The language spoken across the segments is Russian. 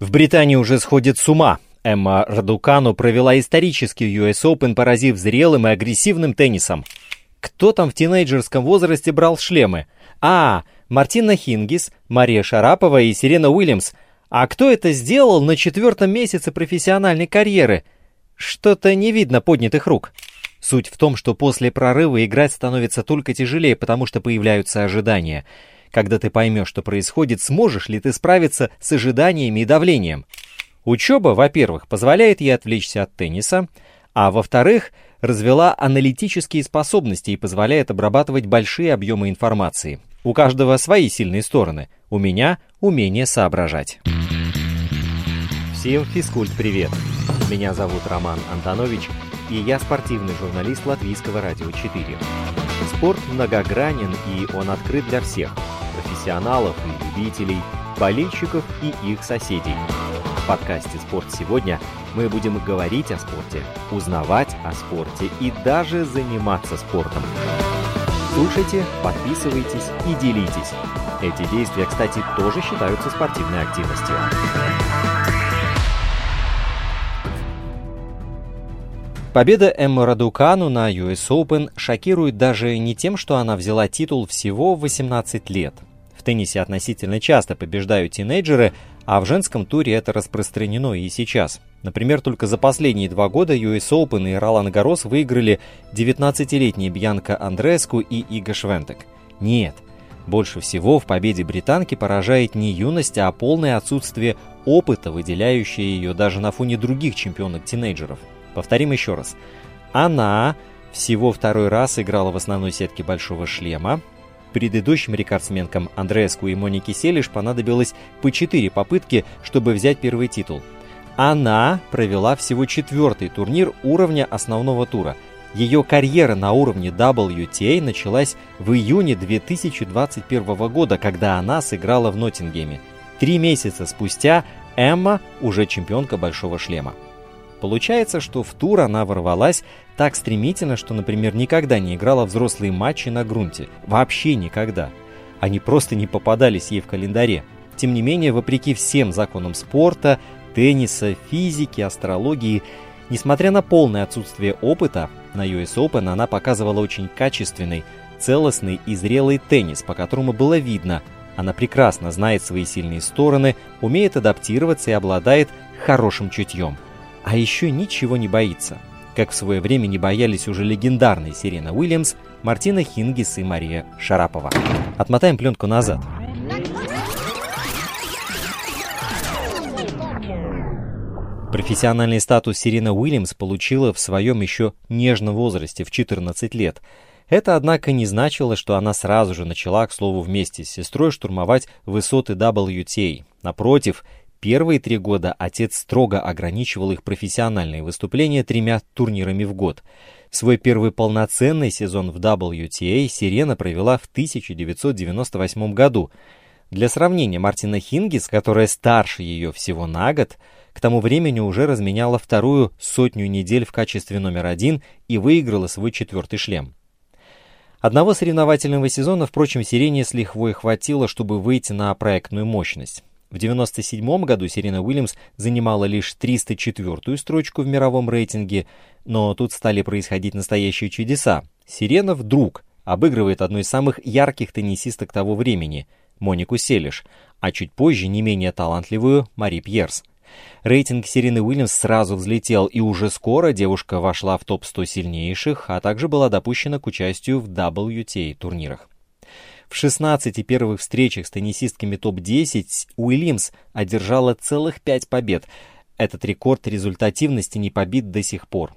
В Британии уже сходит с ума. Эмма Радукану провела исторический US Open, поразив зрелым и агрессивным теннисом. Кто там в тинейджерском возрасте брал шлемы? А, Мартина Хингис, Мария Шарапова и Сирена Уильямс. А кто это сделал на четвертом месяце профессиональной карьеры? Что-то не видно поднятых рук. Суть в том, что после прорыва играть становится только тяжелее, потому что появляются ожидания – когда ты поймешь, что происходит, сможешь ли ты справиться с ожиданиями и давлением. Учеба, во-первых, позволяет ей отвлечься от тенниса, а во-вторых, развела аналитические способности и позволяет обрабатывать большие объемы информации. У каждого свои сильные стороны. У меня умение соображать. Всем физкульт привет! Меня зовут Роман Антонович, и я спортивный журналист Латвийского радио 4. Спорт многогранен, и он открыт для всех – профессионалов и любителей, болельщиков и их соседей. В подкасте «Спорт сегодня» мы будем говорить о спорте, узнавать о спорте и даже заниматься спортом. Слушайте, подписывайтесь и делитесь. Эти действия, кстати, тоже считаются спортивной активностью. Победа Эммы Радукану на US Open шокирует даже не тем, что она взяла титул всего в 18 лет. В теннисе относительно часто побеждают тинейджеры, а в женском туре это распространено и сейчас. Например, только за последние два года US Open и Ролан Гарос выиграли 19-летние Бьянка Андреску и Иго Швентек. Нет, больше всего в победе британки поражает не юность, а полное отсутствие опыта, выделяющее ее даже на фоне других чемпионок-тинейджеров. Повторим еще раз. Она всего второй раз играла в основной сетке большого шлема. Предыдущим рекордсменкам Андреаску и Монике Селиш понадобилось по 4 попытки, чтобы взять первый титул. Она провела всего четвертый турнир уровня основного тура. Ее карьера на уровне WTA началась в июне 2021 года, когда она сыграла в Ноттингеме. Три месяца спустя Эмма уже чемпионка Большого шлема. Получается, что в тур она ворвалась так стремительно, что, например, никогда не играла взрослые матчи на грунте. Вообще никогда. Они просто не попадались ей в календаре. Тем не менее, вопреки всем законам спорта, тенниса, физики, астрологии, несмотря на полное отсутствие опыта, на US Open она показывала очень качественный, целостный и зрелый теннис, по которому было видно, она прекрасно знает свои сильные стороны, умеет адаптироваться и обладает хорошим чутьем – а еще ничего не боится. Как в свое время не боялись уже легендарные Сирена Уильямс, Мартина Хингис и Мария Шарапова. Отмотаем пленку назад. Профессиональный статус Сирена Уильямс получила в своем еще нежном возрасте, в 14 лет. Это, однако, не значило, что она сразу же начала, к слову, вместе с сестрой штурмовать высоты WTA. Напротив, Первые три года отец строго ограничивал их профессиональные выступления тремя турнирами в год. Свой первый полноценный сезон в WTA Сирена провела в 1998 году. Для сравнения, Мартина Хингис, которая старше ее всего на год, к тому времени уже разменяла вторую сотню недель в качестве номер один и выиграла свой четвертый шлем. Одного соревновательного сезона, впрочем, Сирене с лихвой хватило, чтобы выйти на проектную мощность. В 1997 году Серена Уильямс занимала лишь 304-ю строчку в мировом рейтинге, но тут стали происходить настоящие чудеса. Сирена вдруг обыгрывает одну из самых ярких теннисисток того времени – Монику Селиш, а чуть позже не менее талантливую Мари Пьерс. Рейтинг Сирены Уильямс сразу взлетел, и уже скоро девушка вошла в топ-100 сильнейших, а также была допущена к участию в WTA турнирах. В 16 первых встречах с теннисистками топ-10 Уильямс одержала целых 5 побед. Этот рекорд результативности не побит до сих пор.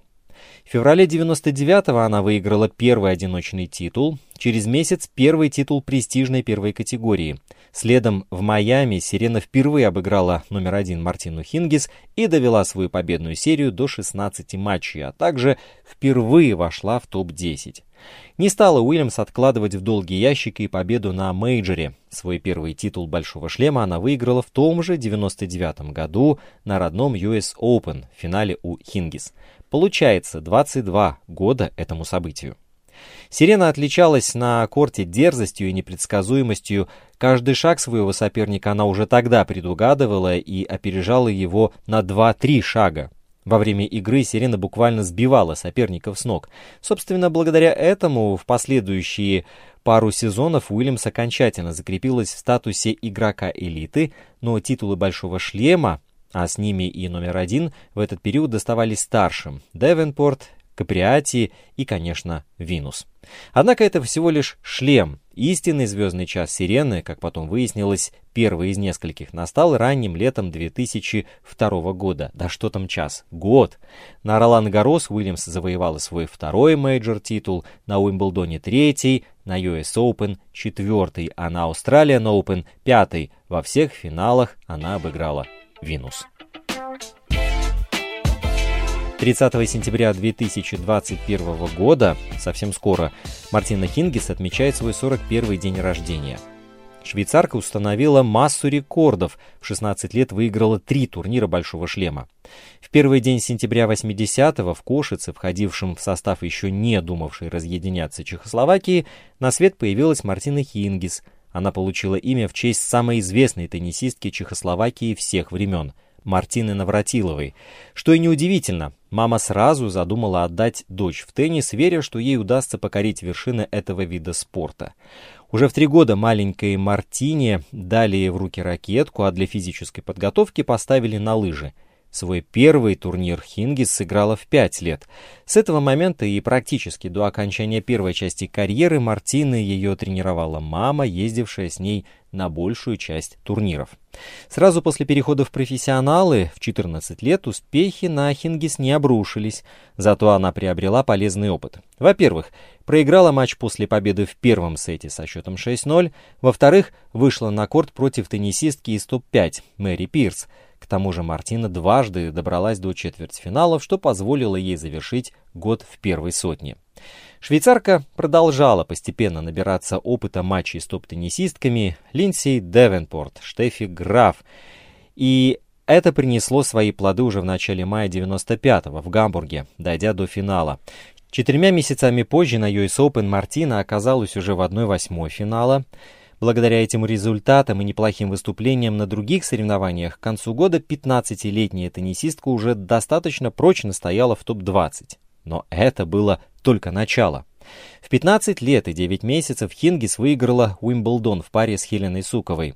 В феврале 99-го она выиграла первый одиночный титул, через месяц первый титул престижной первой категории. Следом в Майами Сирена впервые обыграла номер один Мартину Хингис и довела свою победную серию до 16 матчей, а также впервые вошла в топ-10. Не стала Уильямс откладывать в долгий ящик и победу на мейджоре. Свой первый титул «Большого шлема» она выиграла в том же 99 году на родном US Open в финале у Хингис. Получается 22 года этому событию. Сирена отличалась на корте дерзостью и непредсказуемостью. Каждый шаг своего соперника она уже тогда предугадывала и опережала его на 2-3 шага. Во время игры Сирена буквально сбивала соперников с ног. Собственно, благодаря этому в последующие пару сезонов Уильямс окончательно закрепилась в статусе игрока элиты, но титулы «Большого шлема», а с ними и номер один, в этот период доставались старшим – Девенпорт, Каприати и, конечно, Винус. Однако это всего лишь шлем. Истинный звездный час Серены, как потом выяснилось, первый из нескольких, настал ранним летом 2002 года. Да что там час? Год. На Ролан Гарос Уильямс завоевала свой второй мейджор-титул, на Уимблдоне третий, на US Open четвертый, а на Australian Open пятый. Во всех финалах она обыграла Винус. 30 сентября 2021 года, совсем скоро, Мартина Хингис отмечает свой 41 день рождения. Швейцарка установила массу рекордов. В 16 лет выиграла три турнира «Большого шлема». В первый день сентября 80-го в Кошице, входившем в состав еще не думавшей разъединяться Чехословакии, на свет появилась Мартина Хингис. Она получила имя в честь самой известной теннисистки Чехословакии всех времен – Мартины Навратиловой. Что и неудивительно, мама сразу задумала отдать дочь в теннис, веря, что ей удастся покорить вершины этого вида спорта. Уже в три года маленькой Мартине дали в руки ракетку, а для физической подготовки поставили на лыжи. Свой первый турнир Хингис сыграла в пять лет. С этого момента и практически до окончания первой части карьеры Мартины ее тренировала мама, ездившая с ней на большую часть турниров. Сразу после перехода в профессионалы в 14 лет успехи на Хингис не обрушились, зато она приобрела полезный опыт. Во-первых, проиграла матч после победы в первом сете со счетом 6-0, во-вторых, вышла на корт против теннисистки из топ-5 Мэри Пирс, к тому же Мартина дважды добралась до четвертьфиналов, что позволило ей завершить год в первой сотне. Швейцарка продолжала постепенно набираться опыта матчей с топ-теннисистками Линдси Девенпорт, Штефи Граф. И это принесло свои плоды уже в начале мая 95-го в Гамбурге, дойдя до финала. Четырьмя месяцами позже на US Open Мартина оказалась уже в 1-8 финала. Благодаря этим результатам и неплохим выступлениям на других соревнованиях к концу года 15-летняя теннисистка уже достаточно прочно стояла в топ-20. Но это было только начало. В 15 лет и 9 месяцев Хингис выиграла Уимблдон в паре с Хеленой Суковой.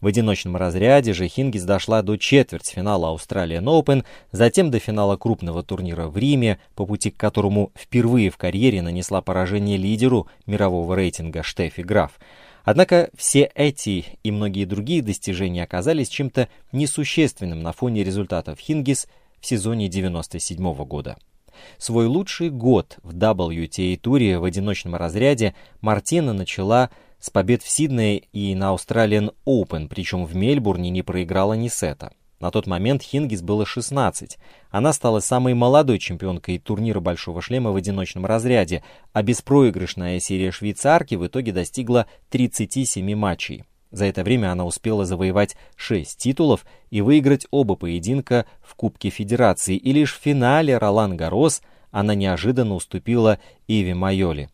В одиночном разряде же Хингис дошла до четвертьфинала Australian Open, затем до финала крупного турнира в Риме, по пути к которому впервые в карьере нанесла поражение лидеру мирового рейтинга Штефи Граф. Однако все эти и многие другие достижения оказались чем-то несущественным на фоне результатов Хингис в сезоне 97 года. Свой лучший год в WTA-туре в одиночном разряде Мартина начала с побед в Сиднее и на Australian Open, причем в Мельбурне не проиграла ни сета. На тот момент Хингис было 16. Она стала самой молодой чемпионкой турнира «Большого шлема» в одиночном разряде, а беспроигрышная серия швейцарки в итоге достигла 37 матчей. За это время она успела завоевать 6 титулов и выиграть оба поединка в Кубке Федерации, и лишь в финале Ролан Гарос она неожиданно уступила Иви Майоли.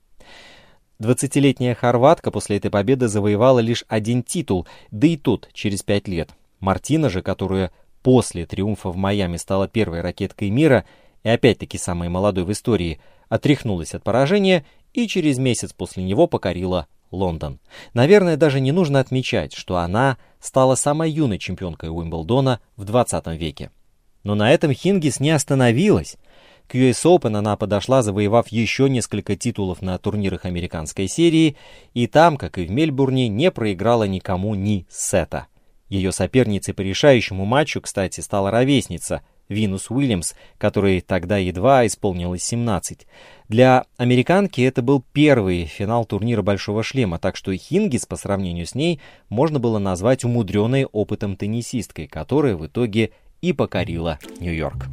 20-летняя хорватка после этой победы завоевала лишь один титул, да и тот через 5 лет – Мартина же, которая после триумфа в Майами стала первой ракеткой мира и опять-таки самой молодой в истории, отряхнулась от поражения и через месяц после него покорила Лондон. Наверное, даже не нужно отмечать, что она стала самой юной чемпионкой Уимблдона в 20 веке. Но на этом Хингис не остановилась. К US Open она подошла, завоевав еще несколько титулов на турнирах американской серии, и там, как и в Мельбурне, не проиграла никому ни сета. Ее соперницей по решающему матчу, кстати, стала ровесница Винус Уильямс, которой тогда едва исполнилось 17. Для американки это был первый финал турнира «Большого шлема», так что Хингис по сравнению с ней можно было назвать умудренной опытом теннисисткой, которая в итоге и покорила Нью-Йорк.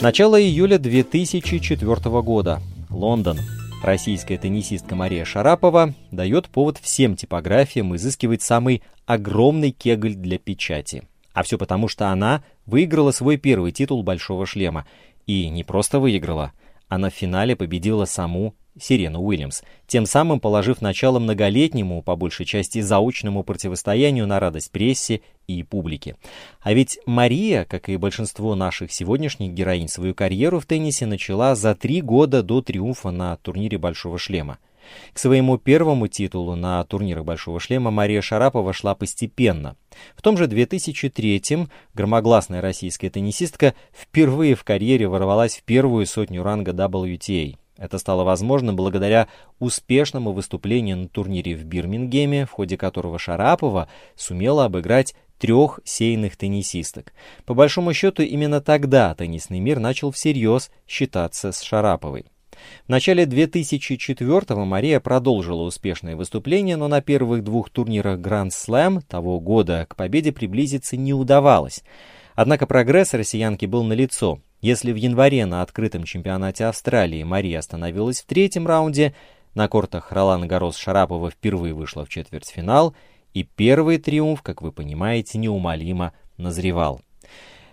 Начало июля 2004 года. Лондон. Российская теннисистка Мария Шарапова дает повод всем типографиям изыскивать самый огромный кегль для печати. А все потому, что она выиграла свой первый титул «Большого шлема». И не просто выиграла, Она в финале победила саму Сирену Уильямс, тем самым положив начало многолетнему, по большей части заочному противостоянию на радость прессе и публике. А ведь Мария, как и большинство наших сегодняшних героинь, свою карьеру в теннисе начала за три года до триумфа на турнире «Большого шлема». К своему первому титулу на турнирах «Большого шлема» Мария Шарапова шла постепенно. В том же 2003-м громогласная российская теннисистка впервые в карьере ворвалась в первую сотню ранга WTA. Это стало возможным благодаря успешному выступлению на турнире в Бирмингеме, в ходе которого Шарапова сумела обыграть трех сейных теннисисток. По большому счету, именно тогда теннисный мир начал всерьез считаться с Шараповой. В начале 2004-го Мария продолжила успешное выступление, но на первых двух турнирах Grand Slam того года к победе приблизиться не удавалось. Однако прогресс россиянки был налицо. Если в январе на открытом чемпионате Австралии Мария остановилась в третьем раунде, на кортах Ролана Гарос Шарапова впервые вышла в четвертьфинал, и первый триумф, как вы понимаете, неумолимо назревал.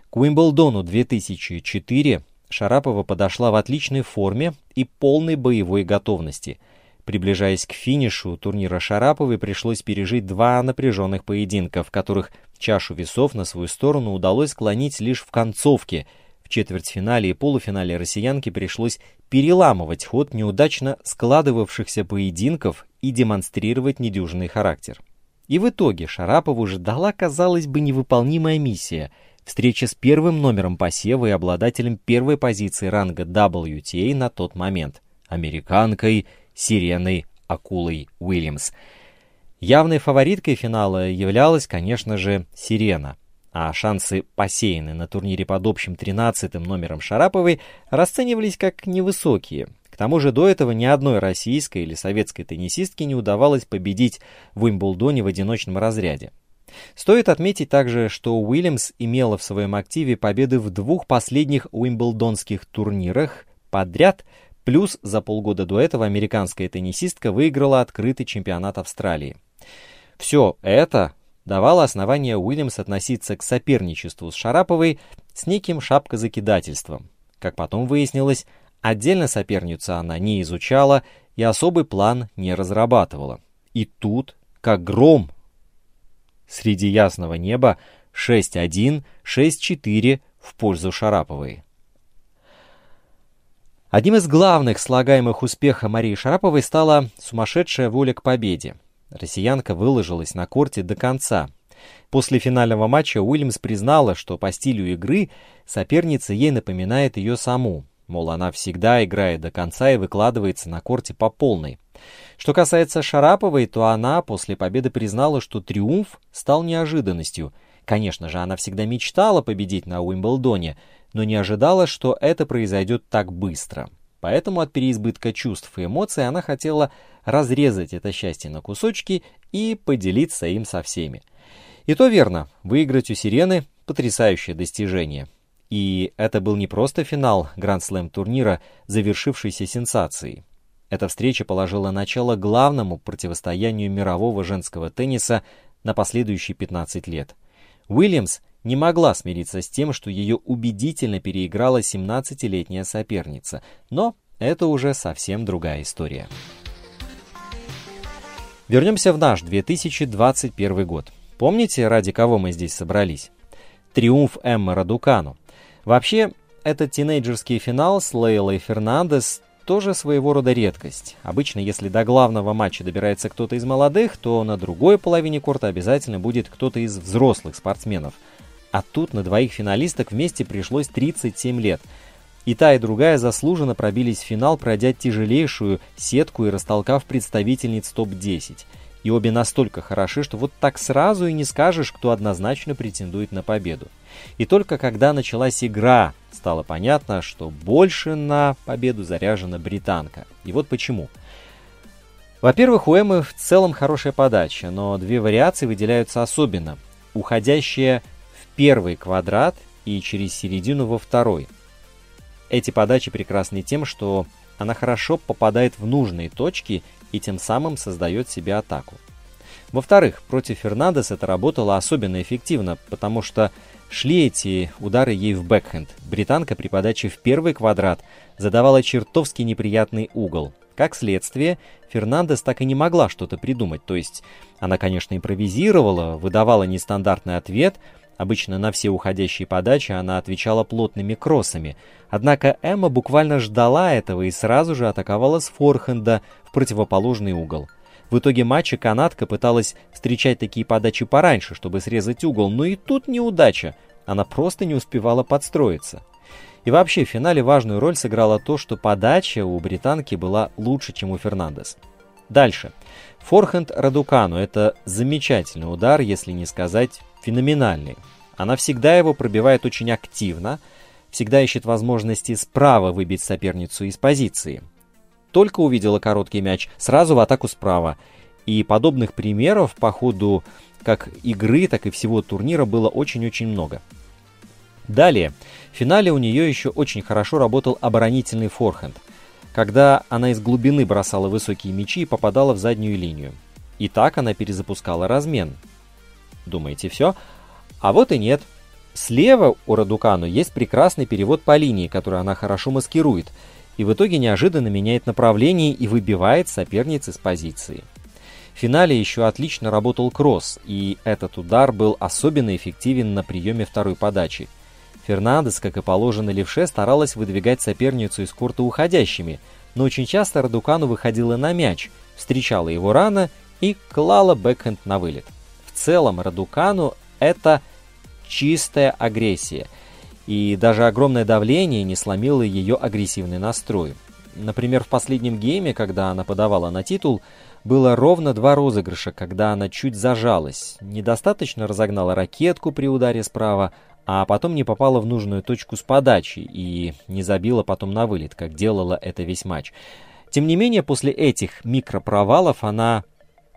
К Уимблдону 2004 Шарапова подошла в отличной форме и полной боевой готовности. Приближаясь к финишу турнира Шараповой, пришлось пережить два напряженных поединка, в которых чашу весов на свою сторону удалось склонить лишь в концовке – в четвертьфинале и полуфинале россиянке пришлось переламывать ход неудачно складывавшихся поединков и демонстрировать недюжинный характер. И в итоге Шарапову ждала, казалось бы, невыполнимая миссия – встреча с первым номером посева и обладателем первой позиции ранга WTA на тот момент – американкой Сиреной Акулой Уильямс. Явной фавориткой финала являлась, конечно же, Сирена – а шансы посеяны на турнире под общим 13 номером Шараповой расценивались как невысокие. К тому же до этого ни одной российской или советской теннисистке не удавалось победить в Уимблдоне в одиночном разряде. Стоит отметить также, что Уильямс имела в своем активе победы в двух последних уимблдонских турнирах подряд, плюс за полгода до этого американская теннисистка выиграла открытый чемпионат Австралии. Все это давало основание Уильямс относиться к соперничеству с Шараповой с неким шапкозакидательством. Как потом выяснилось, отдельно соперницу она не изучала и особый план не разрабатывала. И тут, как гром, среди ясного неба 6-1, 6-4 в пользу Шараповой. Одним из главных слагаемых успеха Марии Шараповой стала сумасшедшая воля к победе. Россиянка выложилась на корте до конца. После финального матча Уильямс признала, что по стилю игры соперница ей напоминает ее саму. Мол, она всегда играет до конца и выкладывается на корте по полной. Что касается Шараповой, то она после победы признала, что триумф стал неожиданностью. Конечно же, она всегда мечтала победить на Уимблдоне, но не ожидала, что это произойдет так быстро. Поэтому от переизбытка чувств и эмоций она хотела разрезать это счастье на кусочки и поделиться им со всеми. И то верно, выиграть у Сирены – потрясающее достижение. И это был не просто финал Гранд-слэм турнира, завершившийся сенсацией. Эта встреча положила начало главному противостоянию мирового женского тенниса на последующие 15 лет. Уильямс не могла смириться с тем, что ее убедительно переиграла 17-летняя соперница, но это уже совсем другая история. Вернемся в наш 2021 год. Помните, ради кого мы здесь собрались? Триумф Эммы Радукану. Вообще, этот тинейджерский финал с Лейлой Фернандес тоже своего рода редкость. Обычно, если до главного матча добирается кто-то из молодых, то на другой половине корта обязательно будет кто-то из взрослых спортсменов. А тут на двоих финалисток вместе пришлось 37 лет – и та, и другая заслуженно пробились в финал, пройдя тяжелейшую сетку и растолкав представительниц топ-10. И обе настолько хороши, что вот так сразу и не скажешь, кто однозначно претендует на победу. И только когда началась игра, стало понятно, что больше на победу заряжена британка. И вот почему. Во-первых, у Эммы в целом хорошая подача, но две вариации выделяются особенно. Уходящая в первый квадрат и через середину во второй – эти подачи прекрасны тем, что она хорошо попадает в нужные точки и тем самым создает себе атаку. Во-вторых, против Фернандес это работало особенно эффективно, потому что шли эти удары ей в бэкхенд. Британка при подаче в первый квадрат задавала чертовски неприятный угол. Как следствие, Фернандес так и не могла что-то придумать, то есть она, конечно, импровизировала, выдавала нестандартный ответ, обычно на все уходящие подачи она отвечала плотными кроссами, однако Эмма буквально ждала этого и сразу же атаковала с форхенда в противоположный угол. В итоге матча канадка пыталась встречать такие подачи пораньше, чтобы срезать угол, но и тут неудача, она просто не успевала подстроиться. И вообще в финале важную роль сыграло то, что подача у британки была лучше, чем у Фернандес. Дальше. Форхенд Радукану – это замечательный удар, если не сказать феноменальный. Она всегда его пробивает очень активно, всегда ищет возможности справа выбить соперницу из позиции. Только увидела короткий мяч, сразу в атаку справа. И подобных примеров по ходу как игры, так и всего турнира было очень-очень много. Далее, в финале у нее еще очень хорошо работал оборонительный форхенд, когда она из глубины бросала высокие мячи и попадала в заднюю линию. И так она перезапускала размен. Думаете, все? А вот и нет. Слева у Радукану есть прекрасный перевод по линии, который она хорошо маскирует, и в итоге неожиданно меняет направление и выбивает соперниц из позиции. В финале еще отлично работал кросс, и этот удар был особенно эффективен на приеме второй подачи – Фернандес, как и положено левше, старалась выдвигать соперницу из корта уходящими, но очень часто Радукану выходила на мяч, встречала его рано и клала бэкхенд на вылет. Целом Радукану это чистая агрессия, и даже огромное давление не сломило ее агрессивный настрой. Например, в последнем гейме, когда она подавала на титул, было ровно два розыгрыша, когда она чуть зажалась, недостаточно разогнала ракетку при ударе справа, а потом не попала в нужную точку с подачи и не забила потом на вылет, как делала это весь матч. Тем не менее, после этих микропровалов она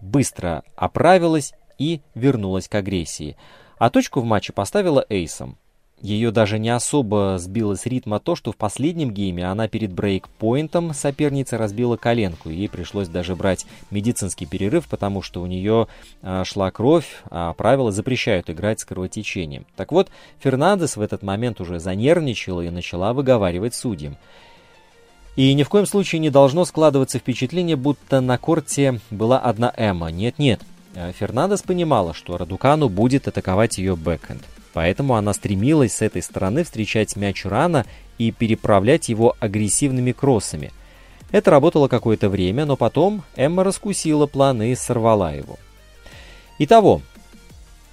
быстро оправилась и вернулась к агрессии. А точку в матче поставила эйсом. Ее даже не особо сбило с ритма то, что в последнем гейме она перед брейкпоинтом соперницы разбила коленку, ей пришлось даже брать медицинский перерыв, потому что у нее а, шла кровь, а правила запрещают играть с кровотечением. Так вот, Фернандес в этот момент уже занервничала и начала выговаривать судьям. И ни в коем случае не должно складываться впечатление, будто на корте была одна Эмма. Нет-нет, Фернандес понимала, что Радукану будет атаковать ее бэкхенд. Поэтому она стремилась с этой стороны встречать мяч рано и переправлять его агрессивными кроссами. Это работало какое-то время, но потом Эмма раскусила план и сорвала его. Итого,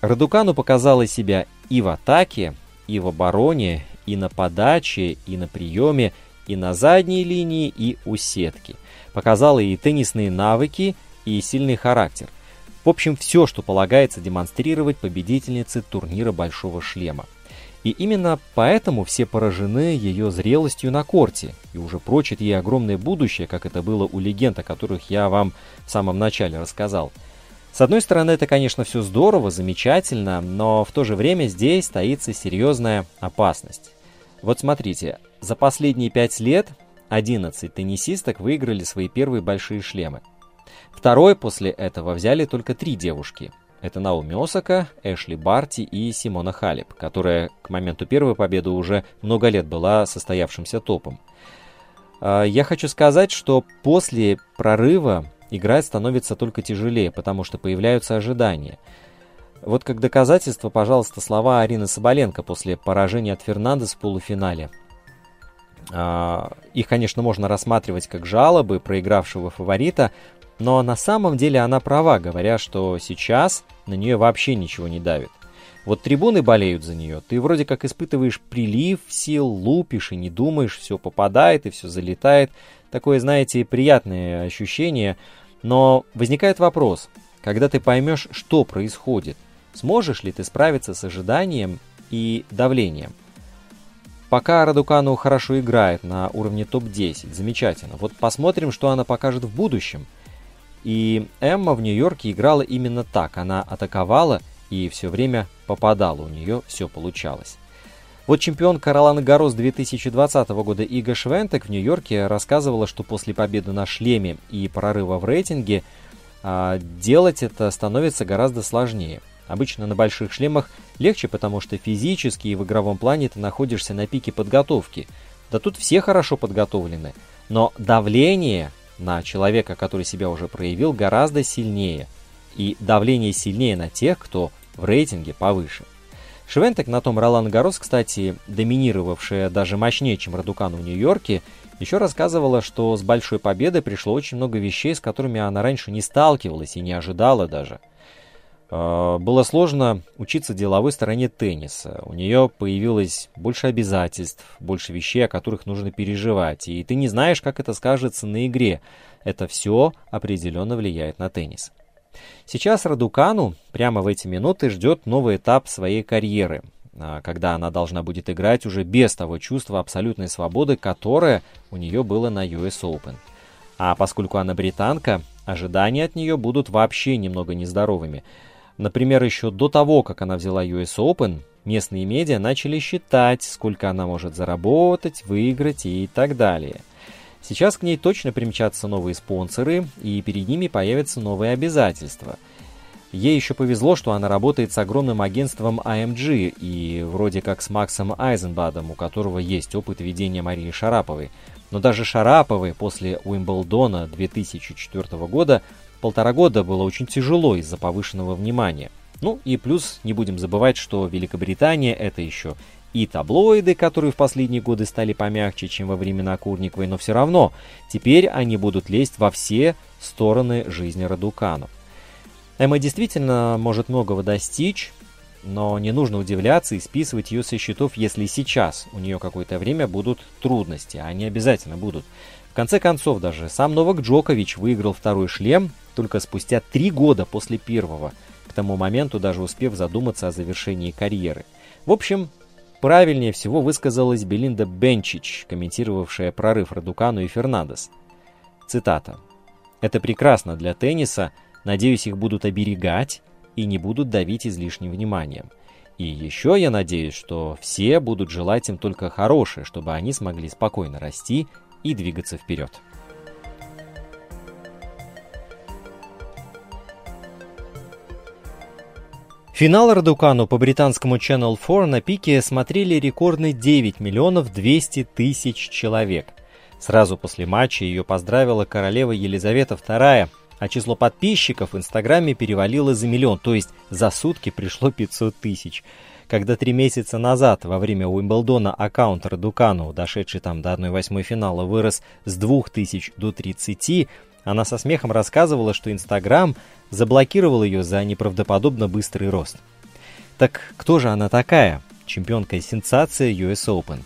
Радукану показала себя и в атаке, и в обороне, и на подаче, и на приеме, и на задней линии, и у сетки. Показала и теннисные навыки, и сильный характер. В общем, все, что полагается демонстрировать победительнице турнира Большого Шлема. И именно поэтому все поражены ее зрелостью на корте и уже прочат ей огромное будущее, как это было у легенд, о которых я вам в самом начале рассказал. С одной стороны, это, конечно, все здорово, замечательно, но в то же время здесь стоится серьезная опасность. Вот смотрите, за последние пять лет 11 теннисисток выиграли свои первые большие шлемы. Второй после этого взяли только три девушки. Это Наоми Осака, Эшли Барти и Симона Халип, которая к моменту первой победы уже много лет была состоявшимся топом. А, я хочу сказать, что после прорыва играть становится только тяжелее, потому что появляются ожидания. Вот как доказательство, пожалуйста, слова Арины Соболенко после поражения от Фернандес в полуфинале. А, их, конечно, можно рассматривать как жалобы проигравшего фаворита, но на самом деле она права, говоря, что сейчас на нее вообще ничего не давит. Вот трибуны болеют за нее, ты вроде как испытываешь прилив сил, лупишь и не думаешь, все попадает и все залетает. Такое, знаете, приятное ощущение. Но возникает вопрос, когда ты поймешь, что происходит, сможешь ли ты справиться с ожиданием и давлением? Пока Радукану хорошо играет на уровне топ-10, замечательно. Вот посмотрим, что она покажет в будущем – и Эмма в Нью-Йорке играла именно так. Она атаковала и все время попадала. У нее все получалось. Вот чемпион Кароланы Гарос 2020 года Ига Швентек в Нью-Йорке рассказывала, что после победы на шлеме и прорыва в рейтинге а, делать это становится гораздо сложнее. Обычно на больших шлемах легче, потому что физически и в игровом плане ты находишься на пике подготовки. Да тут все хорошо подготовлены. Но давление на человека, который себя уже проявил, гораздо сильнее. И давление сильнее на тех, кто в рейтинге повыше. Швентек на том Ролан Гарос, кстати, доминировавшая даже мощнее, чем Радукан в Нью-Йорке, еще рассказывала, что с большой победой пришло очень много вещей, с которыми она раньше не сталкивалась и не ожидала даже. А, было сложно учиться деловой стороне тенниса. У нее появилось больше обязательств, больше вещей, о которых нужно переживать. И ты не знаешь, как это скажется на игре. Это все определенно влияет на теннис. Сейчас Радукану прямо в эти минуты ждет новый этап своей карьеры, а, когда она должна будет играть уже без того чувства абсолютной свободы, которое у нее было на US Open. А поскольку она британка, ожидания от нее будут вообще немного нездоровыми – Например, еще до того, как она взяла US Open, местные медиа начали считать, сколько она может заработать, выиграть и так далее. Сейчас к ней точно примчатся новые спонсоры, и перед ними появятся новые обязательства. Ей еще повезло, что она работает с огромным агентством AMG и вроде как с Максом Айзенбадом, у которого есть опыт ведения Марии Шараповой. Но даже Шараповой после Уимблдона 2004 года полтора года было очень тяжело из-за повышенного внимания. Ну и плюс не будем забывать, что Великобритания это еще и таблоиды, которые в последние годы стали помягче, чем во времена Курниковой, но все равно теперь они будут лезть во все стороны жизни Радукану. Эмма действительно может многого достичь, но не нужно удивляться и списывать ее со счетов, если сейчас у нее какое-то время будут трудности, а они обязательно будут. В конце концов, даже сам Новак Джокович выиграл второй шлем только спустя три года после первого, к тому моменту даже успев задуматься о завершении карьеры. В общем, правильнее всего высказалась Белинда Бенчич, комментировавшая прорыв Радукану и Фернандес. Цитата. «Это прекрасно для тенниса, надеюсь, их будут оберегать и не будут давить излишним вниманием. И еще я надеюсь, что все будут желать им только хорошее, чтобы они смогли спокойно расти и двигаться вперед». Финал Радукану по британскому Channel 4 на пике смотрели рекордные 9 миллионов 200 тысяч человек. Сразу после матча ее поздравила королева Елизавета II, а число подписчиков в Инстаграме перевалило за миллион, то есть за сутки пришло 500 тысяч. Когда три месяца назад, во время Уимблдона, аккаунт Радукану, дошедший там до 1-8 финала, вырос с 2000 до 30, она со смехом рассказывала, что Инстаграм заблокировал ее за неправдоподобно быстрый рост. Так кто же она такая? Чемпионка сенсация US Open.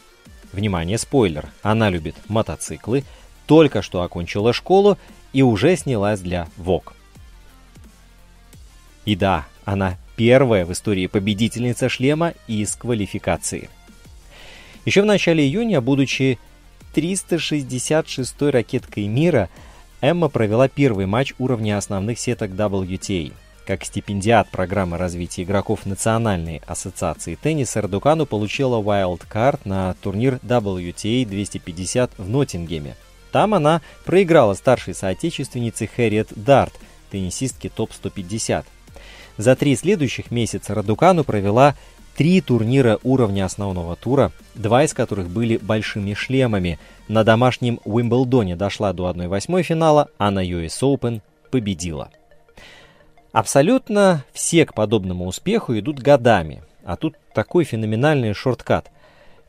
Внимание, спойлер. Она любит мотоциклы, только что окончила школу и уже снялась для Vogue. И да, она первая в истории победительница шлема из квалификации. Еще в начале июня, будучи 366-й ракеткой мира, Эмма провела первый матч уровня основных сеток WTA. Как стипендиат программы развития игроков Национальной ассоциации тенниса Радукану получила Card на турнир WTA 250 в Ноттингеме. Там она проиграла старшей соотечественнице Хэрриет Дарт, теннисистке топ-150. За три следующих месяца Радукану провела три турнира уровня основного тура, два из которых были большими шлемами. На домашнем Уимблдоне дошла до 1-8 финала, а на US Open победила. Абсолютно все к подобному успеху идут годами, а тут такой феноменальный шорткат.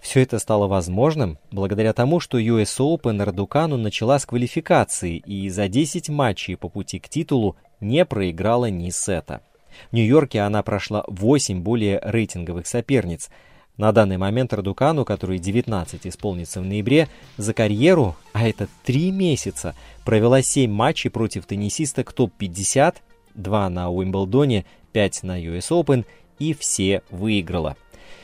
Все это стало возможным благодаря тому, что US Open Радукану начала с квалификации и за 10 матчей по пути к титулу не проиграла ни сета. В Нью-Йорке она прошла 8 более рейтинговых соперниц. На данный момент Радукану, который 19 исполнится в ноябре, за карьеру, а это 3 месяца, провела 7 матчей против теннисисток топ-50, 2 на Уимблдоне, 5 на US Open и все выиграла.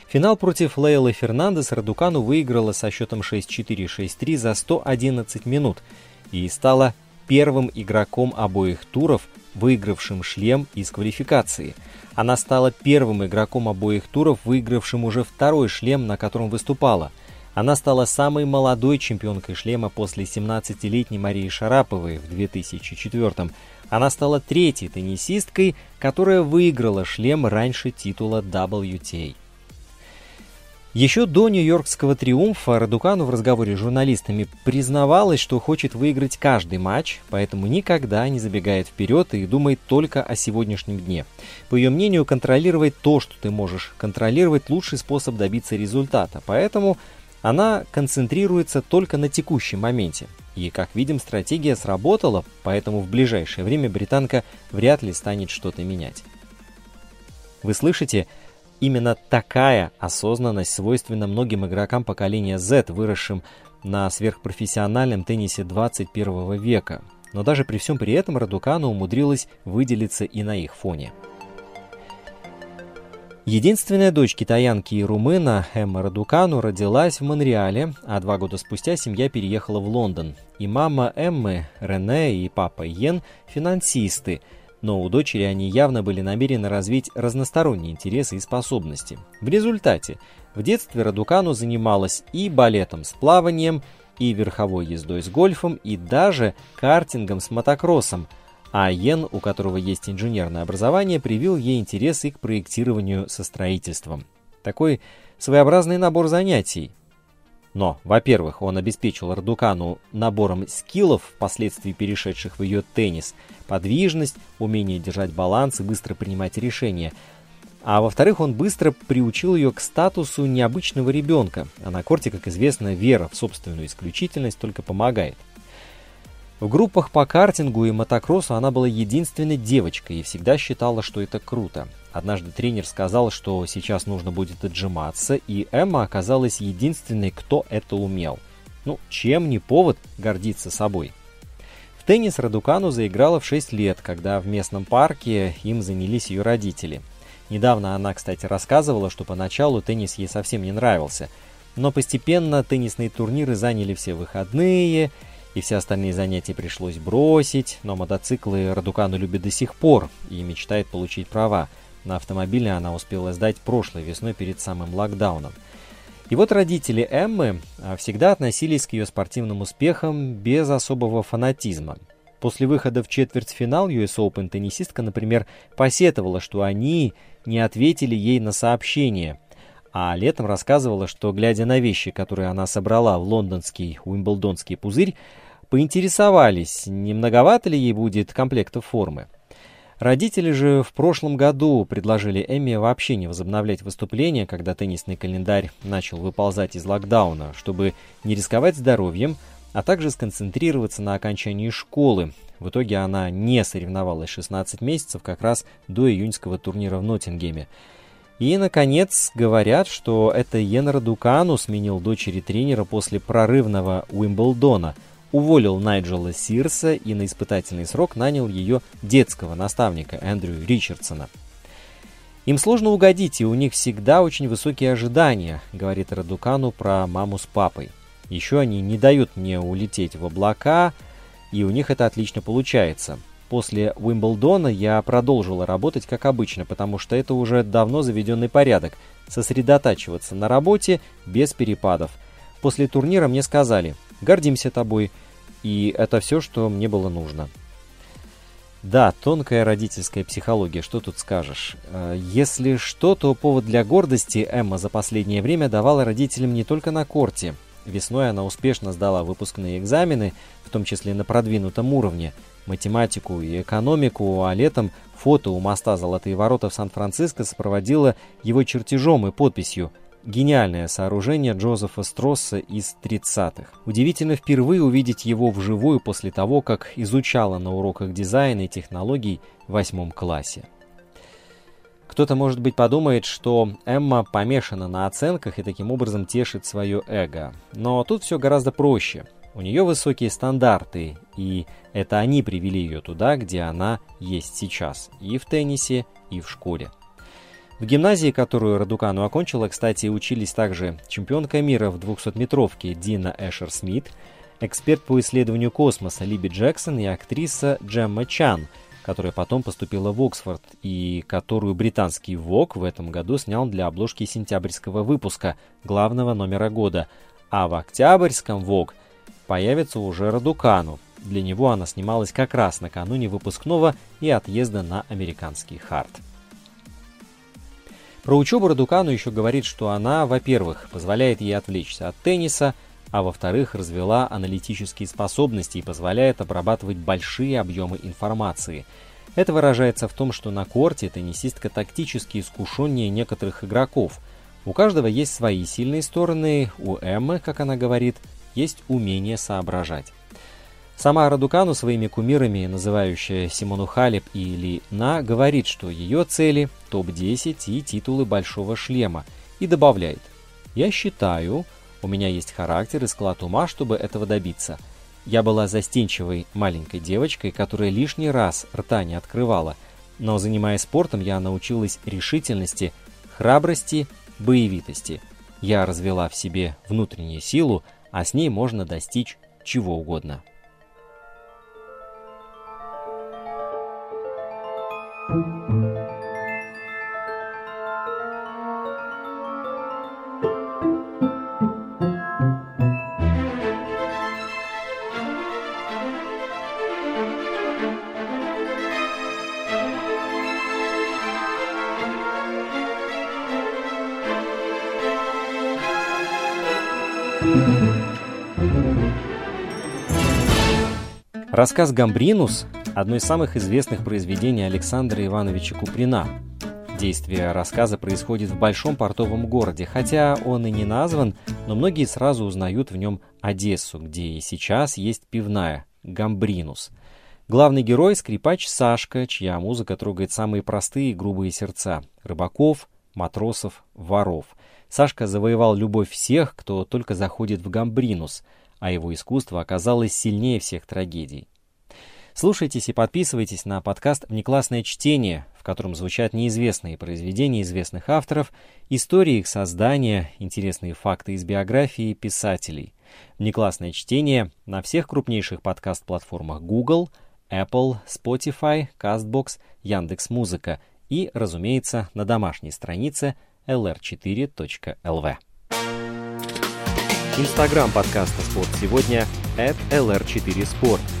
Финал против Лейлы Фернандес Радукану выиграла со счетом 6-4-6-3 за 111 минут и стала первым игроком обоих туров, выигравшим шлем из квалификации. Она стала первым игроком обоих туров, выигравшим уже второй шлем, на котором выступала. Она стала самой молодой чемпионкой шлема после 17-летней Марии Шараповой в 2004 -м. Она стала третьей теннисисткой, которая выиграла шлем раньше титула WTA. Еще до нью-йоркского триумфа Радукану в разговоре с журналистами признавалась, что хочет выиграть каждый матч, поэтому никогда не забегает вперед и думает только о сегодняшнем дне. По ее мнению, контролировать то, что ты можешь контролировать, лучший способ добиться результата, поэтому она концентрируется только на текущем моменте. И, как видим, стратегия сработала, поэтому в ближайшее время британка вряд ли станет что-то менять. Вы слышите, Именно такая осознанность свойственна многим игрокам поколения Z, выросшим на сверхпрофессиональном теннисе 21 века. Но даже при всем при этом Радукану умудрилась выделиться и на их фоне. Единственная дочь китаянки и румына Эмма Радукану родилась в Монреале, а два года спустя семья переехала в Лондон. И мама Эммы, Рене и папа Йен – финансисты – но у дочери они явно были намерены развить разносторонние интересы и способности. В результате в детстве Радукану занималась и балетом с плаванием, и верховой ездой с гольфом, и даже картингом с мотокроссом, а Йен, у которого есть инженерное образование, привил ей интерес и к проектированию со строительством. Такой своеобразный набор занятий, но, во-первых, он обеспечил Ардукану набором скиллов, впоследствии перешедших в ее теннис, подвижность, умение держать баланс и быстро принимать решения. А во-вторых, он быстро приучил ее к статусу необычного ребенка, а на корте, как известно, вера в собственную исключительность только помогает. В группах по картингу и мотокроссу она была единственной девочкой и всегда считала, что это круто. Однажды тренер сказал, что сейчас нужно будет отжиматься, и Эмма оказалась единственной, кто это умел. Ну, чем не повод гордиться собой? В теннис Радукану заиграла в 6 лет, когда в местном парке им занялись ее родители. Недавно она, кстати, рассказывала, что поначалу теннис ей совсем не нравился, но постепенно теннисные турниры заняли все выходные – и все остальные занятия пришлось бросить, но мотоциклы Радукану любит до сих пор и мечтает получить права. На автомобиле она успела сдать прошлой весной перед самым локдауном. И вот родители Эммы а, всегда относились к ее спортивным успехам без особого фанатизма. После выхода в четвертьфинал US Open теннисистка, например, посетовала, что они не ответили ей на сообщение, а летом рассказывала, что, глядя на вещи, которые она собрала в лондонский Уимблдонский пузырь, поинтересовались, не многовато ли ей будет комплектов формы. Родители же в прошлом году предложили Эмме вообще не возобновлять выступления, когда теннисный календарь начал выползать из локдауна, чтобы не рисковать здоровьем, а также сконцентрироваться на окончании школы. В итоге она не соревновалась 16 месяцев как раз до июньского турнира в Ноттингеме. И, наконец, говорят, что это Йен Дукану сменил дочери тренера после прорывного Уимблдона, уволил Найджела Сирса и на испытательный срок нанял ее детского наставника Эндрю Ричардсона. Им сложно угодить, и у них всегда очень высокие ожидания, говорит Радукану про маму с папой. Еще они не дают мне улететь в облака, и у них это отлично получается. После Уимблдона я продолжила работать как обычно, потому что это уже давно заведенный порядок – сосредотачиваться на работе без перепадов. После турнира мне сказали «гордимся тобой», и это все, что мне было нужно. Да, тонкая родительская психология, что тут скажешь. Э, если что, то повод для гордости Эмма за последнее время давала родителям не только на корте. Весной она успешно сдала выпускные экзамены, в том числе на продвинутом уровне – математику и экономику, а летом фото у моста «Золотые ворота» в Сан-Франциско сопроводило его чертежом и подписью Гениальное сооружение Джозефа Стросса из 30-х. Удивительно впервые увидеть его вживую после того, как изучала на уроках дизайна и технологий в восьмом классе. Кто-то, может быть, подумает, что Эмма помешана на оценках и таким образом тешит свое эго. Но тут все гораздо проще – у нее высокие стандарты, и это они привели ее туда, где она есть сейчас, и в теннисе, и в школе. В гимназии, которую Радукану окончила, кстати, учились также чемпионка мира в 200-метровке Дина Эшер Смит, эксперт по исследованию космоса Либи Джексон и актриса Джемма Чан, которая потом поступила в Оксфорд и которую британский Vogue в этом году снял для обложки сентябрьского выпуска главного номера года, а в октябрьском Vogue появится уже Радукану. Для него она снималась как раз накануне выпускного и отъезда на американский хард. Про учебу Радукану еще говорит, что она, во-первых, позволяет ей отвлечься от тенниса, а во-вторых, развела аналитические способности и позволяет обрабатывать большие объемы информации. Это выражается в том, что на корте теннисистка тактически искушеннее некоторых игроков. У каждого есть свои сильные стороны, у Эммы, как она говорит, есть умение соображать. Сама Радукану своими кумирами, называющая Симону Халеп или На, говорит, что ее цели – топ-10 и титулы большого шлема, и добавляет «Я считаю, у меня есть характер и склад ума, чтобы этого добиться. Я была застенчивой маленькой девочкой, которая лишний раз рта не открывала, но занимаясь спортом, я научилась решительности, храбрости, боевитости. Я развела в себе внутреннюю силу, а с ней можно достичь чего угодно». Рассказ «Гамбринус» – одно из самых известных произведений Александра Ивановича Куприна. Действие рассказа происходит в большом портовом городе, хотя он и не назван, но многие сразу узнают в нем Одессу, где и сейчас есть пивная – «Гамбринус». Главный герой – скрипач Сашка, чья музыка трогает самые простые и грубые сердца – рыбаков, матросов, воров. Сашка завоевал любовь всех, кто только заходит в Гамбринус, а его искусство оказалось сильнее всех трагедий. Слушайтесь и подписывайтесь на подкаст «Внеклассное чтение», в котором звучат неизвестные произведения известных авторов, истории их создания, интересные факты из биографии писателей. «Внеклассное чтение» на всех крупнейших подкаст-платформах Google, Apple, Spotify, CastBox, Яндекс.Музыка и, разумеется, на домашней странице lr4.lv. Инстаграм подкаста «Спорт сегодня» at lr4sport –